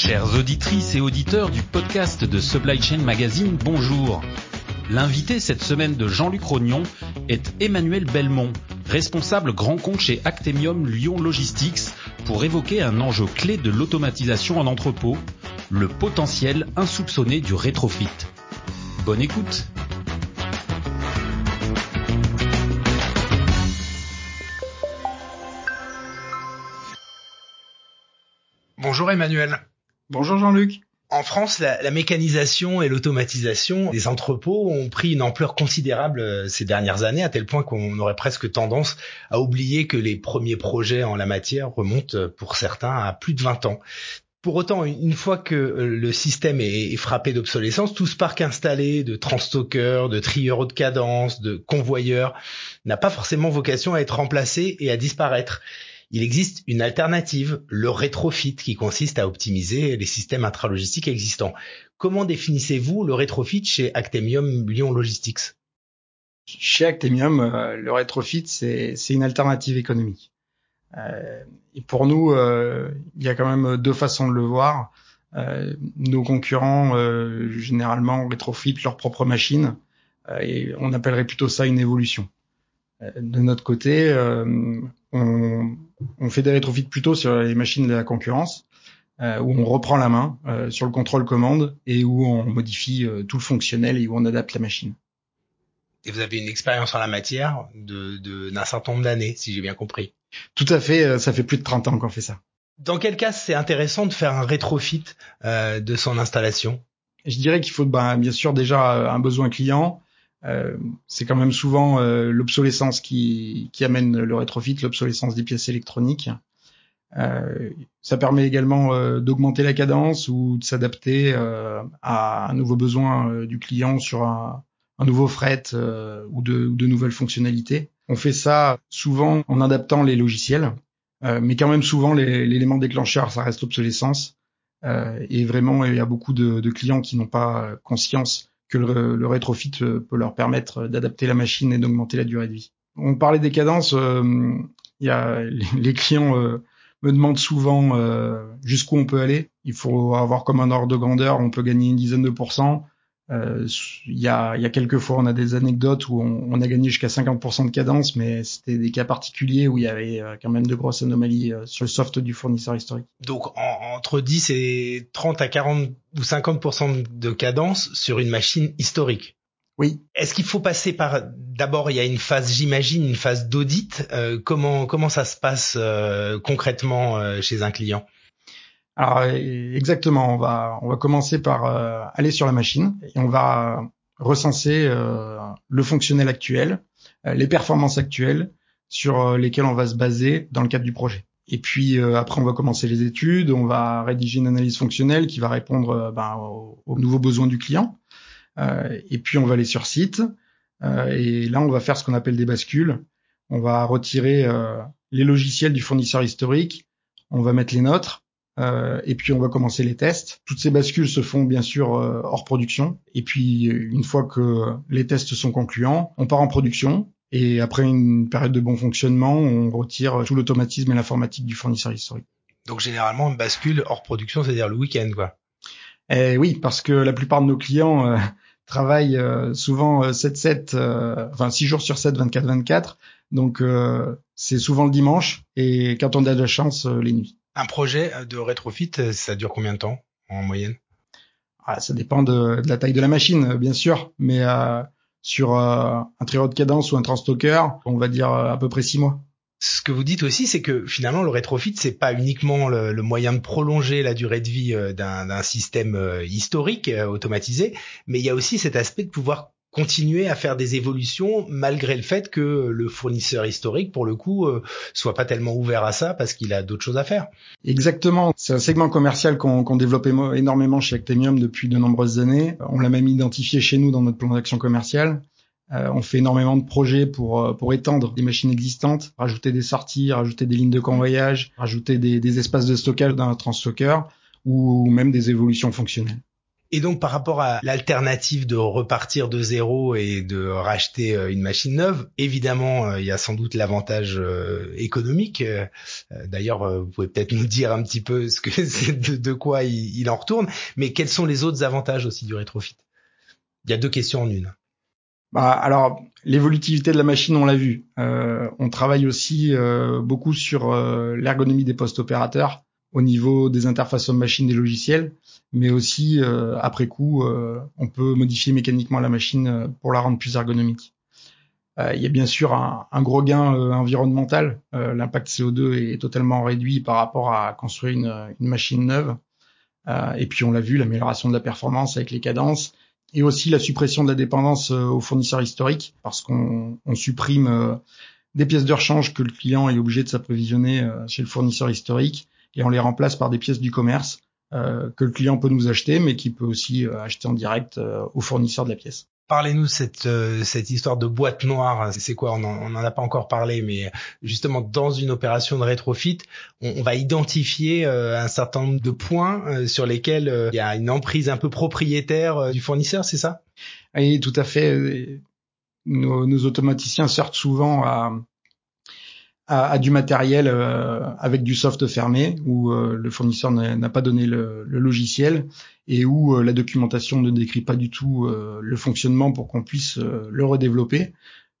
Chères auditrices et auditeurs du podcast de Supply Chain Magazine, bonjour. L'invité cette semaine de Jean-Luc Rognon est Emmanuel Belmont, responsable grand compte chez Actemium Lyon Logistics, pour évoquer un enjeu clé de l'automatisation en entrepôt, le potentiel insoupçonné du rétrofit. Bonne écoute Bonjour Emmanuel. Bonjour Jean-Luc. En France, la, mécanisation et l'automatisation des entrepôts ont pris une ampleur considérable euh, ces dernières années, à tel point qu'on aurait presque tendance à oublier que les premiers projets en la matière remontent euh, pour certains à plus de 20 ans. Pour autant, une fois que euh, le système est frappé d'obsolescence, tout ce parc installé de transstockers, de trieurs haute cadence, de convoyeurs n'a pas forcément vocation à être remplacé et à disparaître il existe une alternative, le rétrofit, qui consiste à optimiser les systèmes intralogistiques existants. Comment définissez-vous le rétrofit chez Actemium Lyon Logistics? Chez Actemium, euh, le rétrofit, c'est une alternative économique. Euh, et pour nous, euh, il y a quand même deux façons de le voir. nos concurrents, généralement, rétrofitent leurs propres machines, et on appellerait plutôt ça une évolution. De notre côté, on, on fait des rétrofits plutôt sur les machines de la concurrence, euh, où on reprend la main euh, sur le contrôle commande et où on modifie euh, tout le fonctionnel et où on adapte la machine. Et vous avez une expérience en la matière de, d'un certain nombre d'années, si j'ai bien compris. Tout à fait, ça fait plus de 30 ans qu'on fait ça. Dans quel cas c'est intéressant de faire un rétrofit de son installation? Je dirais qu'il faut ben, bien sûr déjà un besoin client, euh, c'est quand même souvent euh, l'obsolescence qui, qui, amène le rétrofit, l'obsolescence des pièces électroniques. Euh, ça permet également euh, d'augmenter la cadence ou de s'adapter à un nouveau besoin du client sur un, un nouveau fret ou de, ou, de, nouvelles fonctionnalités. On fait ça souvent en adaptant les logiciels, mais quand même souvent l'élément déclencheur, ça reste l'obsolescence. et vraiment, il y a beaucoup de, de clients qui n'ont pas conscience que le, le, rétrofit euh, peut leur permettre d'adapter la machine et d'augmenter la durée de vie. On parlait des cadences, euh, y a les clients euh, me demandent souvent jusqu'où on peut aller. Il faut avoir comme un ordre de grandeur, on peut gagner une dizaine de pourcents. Euh, il y, a, y a quelques fois, on a des anecdotes où on, on a gagné jusqu'à 50% de cadence, mais c'était des cas particuliers où il y avait euh, quand même de grosses anomalies euh, sur le soft du fournisseur historique. Donc entre 10 et 30 à 40 ou 50% de cadence sur une machine historique. Oui. Est-ce qu'il faut passer par d'abord il y a une phase j'imagine une phase d'audit comment comment ça se passe concrètement chez un client? Alors exactement, on va on va commencer par euh, aller sur la machine et on va recenser euh, le fonctionnel actuel, euh, les performances actuelles sur lesquelles on va se baser dans le cadre du projet. Et puis après on va commencer les études, on va rédiger une analyse fonctionnelle qui va répondre ben, aux, aux, nouveaux besoins du client. et puis on va aller sur site et là on va faire ce qu'on appelle des bascules. On va retirer les logiciels du fournisseur historique, on va mettre les nôtres euh, et puis on va commencer les tests. Toutes ces bascules se font bien sûr euh, hors production. Et puis une fois que les tests sont concluants, on part en production. Et après une période de bon fonctionnement, on retire tout l'automatisme et l'informatique du fournisseur historique. Donc généralement, on bascule hors production, c'est-à-dire le week-end, quoi. Eh oui, parce que la plupart de nos clients euh, travaillent souvent 7-7, enfin 6 jours sur 7, 24-24. Donc c'est souvent le dimanche et quand on a de la chance, les nuits. Un projet de rétrofit, ça dure combien de temps en moyenne? Ah, Ça dépend de, la taille de la machine, bien sûr, mais euh, sur euh, un trio de cadence ou un transstocker, on va dire euh, à peu près six mois. Ce que vous dites aussi, c'est que finalement le rétrofit, c'est pas uniquement le, moyen de prolonger la durée de vie d'un système historique automatisé, mais il y a aussi cet aspect de pouvoir continuer à faire des évolutions malgré le fait que le fournisseur historique, pour le coup, euh, soit pas tellement ouvert à ça parce qu'il a d'autres choses à faire. Exactement. C'est un segment commercial qu'on développe énormément chez Actemium depuis de nombreuses années. On l'a même identifié chez nous dans notre plan d'action commerciale. Euh, on fait énormément de projets pour euh, étendre des machines existantes, rajouter des sorties, rajouter des lignes de convoyage, rajouter des, des espaces de stockage dans un transstocker ou même des évolutions fonctionnelles. Et donc par rapport à l'alternative de repartir de zéro et de racheter euh, une machine neuve, évidemment euh, il y a sans doute l'avantage euh, économique. D'ailleurs, vous pouvez peut-être nous dire un petit peu ce que de, quoi il, en retourne, mais quels sont les autres avantages aussi du rétrofit? Il y a deux questions en une. Bah, alors, l'évolutivité de la machine, on l'a vu. On travaille aussi beaucoup sur l'ergonomie des postes opérateurs au niveau des interfaces homme-machine des logiciels, mais aussi après coup, on peut modifier mécaniquement la machine pour la rendre plus ergonomique. Il y a bien sûr un, gros gain environnemental. L'impact CO2 est totalement réduit par rapport à construire une, machine neuve. et puis on l'a vu, l'amélioration de la performance avec les cadences et aussi la suppression de la dépendance euh, aux fournisseurs historiques parce qu'on on supprime euh, des pièces de rechange que le client est obligé de s'approvisionner euh, chez le fournisseur historique et on les remplace par des pièces du commerce que le client peut nous acheter mais qui peut aussi acheter en direct au fournisseur de la pièce. Parlez-nous cette euh, cette histoire de boîte noire. C'est quoi? On n'en a pas encore parlé, mais justement dans une opération de rétrofit, on, va identifier euh, un certain nombre de points euh, sur lesquels il y a une emprise un peu propriétaire du fournisseur, c'est ça? Oui, tout à fait. Nos, nos automaticiens sortent souvent à à, du matériel euh, avec du soft fermé où euh, le fournisseur n'a pas donné le, le, logiciel et où euh, la documentation ne décrit pas du tout le fonctionnement pour qu'on puisse le redévelopper.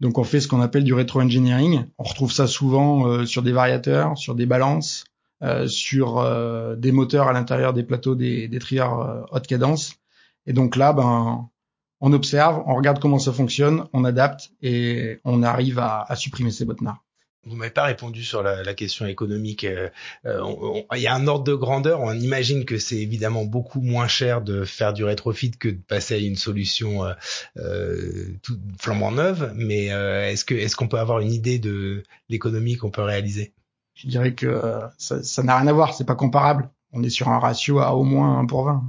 Donc on fait ce qu'on appelle du rétro-engineering. On retrouve ça souvent sur des variateurs, sur des balances, sur des moteurs à l'intérieur des plateaux des, des trieurs haute cadence. Et donc là, ben, on observe, on regarde comment ça fonctionne, on adapte et on arrive à, à supprimer ces botnards. Vous m'avez pas répondu sur la, la question économique. Euh, euh il y a un ordre de grandeur. On imagine que c'est évidemment beaucoup moins cher de faire du rétrofit que de passer à une solution euh, euh tout, flambant neuve. Mais est-ce que est-ce qu'on peut avoir une idée de l'économie qu'on peut réaliser? Je dirais que ça n'a rien à voir. C'est pas comparable. On est sur un ratio à au moins 1 pour 20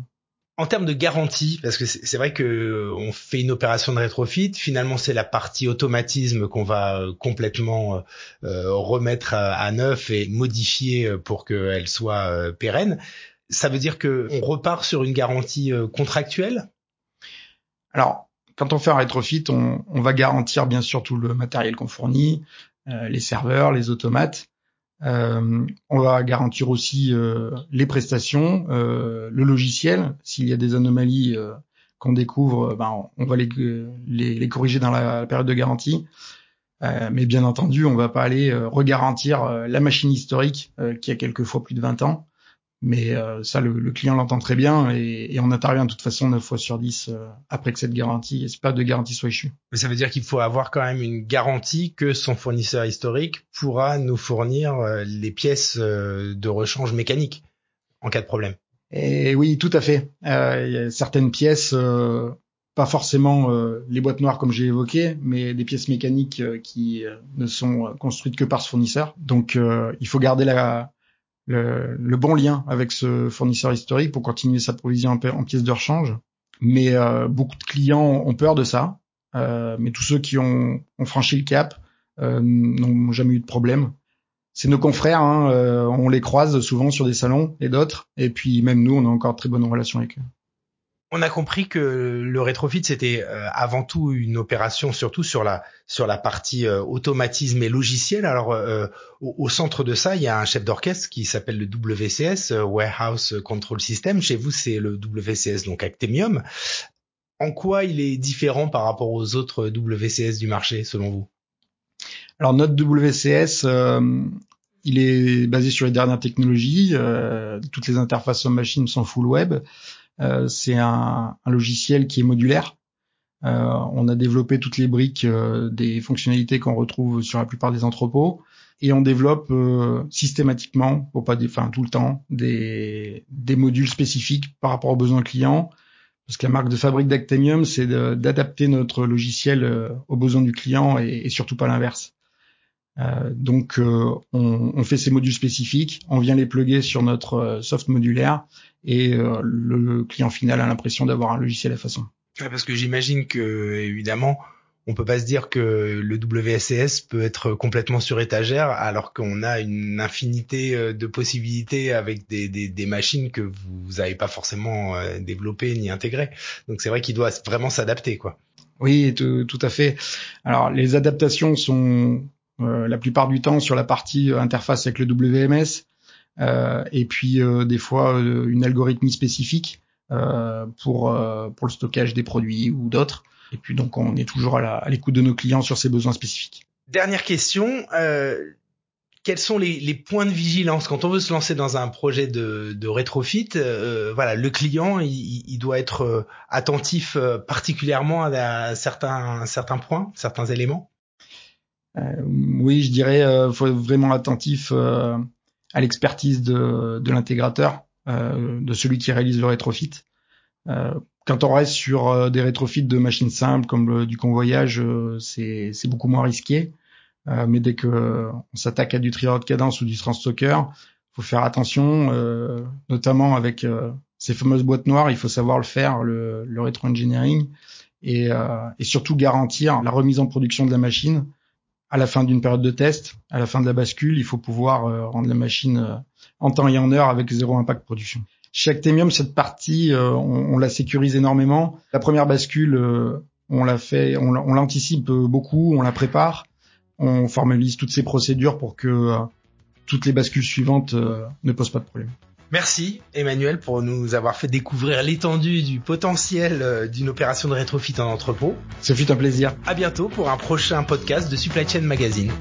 en termes de garantie, parce que c'est vrai que euh, on fait une opération de rétrofit, finalement c'est la partie automatisme qu'on va euh, complètement euh, remettre à, neuf et modifier pour qu'elle soit pérenne. Ça veut dire que on repart sur une garantie contractuelle? Alors, quand on fait un rétrofit, on, on va garantir bien sûr tout le matériel qu'on fournit, les serveurs, les automates. Euh, on va garantir aussi euh, les prestations, euh, le logiciel. S'il y a des anomalies qu'on découvre, ben, on va les, les, corriger dans la période de garantie. mais bien entendu, on va pas aller regarantir la machine historique qui a quelquefois plus de 20 ans. Mais euh, ça, le, client l'entend très bien et, et, on intervient de toute façon 9 fois sur 10 euh, après que cette garantie, pas de garantie soit échue. Mais ça veut dire qu'il faut avoir quand même une garantie que son fournisseur historique pourra nous fournir euh, les pièces de rechange mécanique en cas de problème. Et oui, tout à fait. il y a certaines pièces, pas forcément les boîtes noires comme j'ai évoqué, mais des pièces mécaniques qui ne sont construites que par ce fournisseur. Donc il faut garder la le, bon lien avec ce fournisseur historique pour continuer sa provision en, pièces de rechange. Mais euh, beaucoup de clients ont peur de ça. Euh, mais tous ceux qui ont, ont franchi le cap euh, n'ont jamais eu de problème. C'est nos confrères, hein, on les croise souvent sur des salons et d'autres. Et puis même nous, on a encore très bonnes relations avec eux on a compris que le rétrofit c'était euh, avant tout une opération surtout sur la sur la partie euh, automatisme et logiciel. Alors euh, au, centre de ça, il y a un chef d'orchestre qui s'appelle le WCS Warehouse Control System. Chez vous, c'est le WCS donc Actemium. En quoi il est différent par rapport aux autres WCS du marché selon vous? Alors notre WCS il est basé sur les dernières technologies. toutes les interfaces homme-machine sont full web. Euh, c'est un, logiciel qui est modulaire. Euh, on a développé toutes les briques euh, des fonctionnalités qu'on retrouve sur la plupart des entrepôts et on développe systématiquement, pour pas des, enfin tout le temps, des, modules spécifiques par rapport aux besoins clients. Parce que la marque de fabrique d'Actemium, c'est d'adapter notre logiciel aux besoins du client et surtout pas l'inverse. Euh, donc on, on, fait ces modules spécifiques, on vient les plugger sur notre soft modulaire et euh, le client final a l'impression d'avoir un logiciel à façon. parce que j'imagine que évidemment on peut pas se dire que le WSCS peut être complètement sur étagère alors qu'on a une infinité euh, de possibilités avec des, des, des machines que vous n'avez pas forcément euh, développées ni intégrées. Donc c'est vrai qu'il doit vraiment s'adapter, quoi. Oui, tout, tout, à fait. Alors les adaptations sont euh, la plupart du temps sur la partie interface avec le WMS euh, et puis des fois une algorithmie spécifique pour pour le stockage des produits ou d'autres. Et puis donc on est toujours à l'écoute de nos clients sur ces besoins spécifiques. Dernière question. Euh, quels sont les, les, points de vigilance? Quand on veut se lancer dans un projet de, de rétrofit euh, Voilà, le client, il, il doit être euh, attentif euh, particulièrement à, certains, certains points, certains éléments? Euh, oui, je dirais, euh, faut être vraiment attentif à l'expertise de, de l'intégrateur, de celui qui réalise le rétrofit. Quand on reste sur euh, des rétrofits de machines simples comme du convoyage, euh, c'est beaucoup moins risqué. Euh, mais dès que on s'attaque à du trieur de cadence ou du transstocker, faut faire attention, notamment avec ces fameuses boîtes noires. Il faut savoir le faire, le, le rétro-engineering, et, et surtout garantir la remise en production de la machine à la fin d'une période de test, à la fin de la bascule, il faut pouvoir rendre la machine en temps et en heure avec zéro impact production. Chez Actemium, cette partie, euh, on, la sécurise énormément. La première bascule, euh, on l'a fait, on, l'anticipe beaucoup, on la prépare, on formalise toutes ces procédures pour que euh, toutes les bascules suivantes ne posent pas de problème. Merci Emmanuel pour nous avoir fait découvrir l'étendue du potentiel d'une opération de rétrofit en entrepôt. Ce fut un plaisir. À bientôt pour un prochain podcast de Supply Chain Magazine.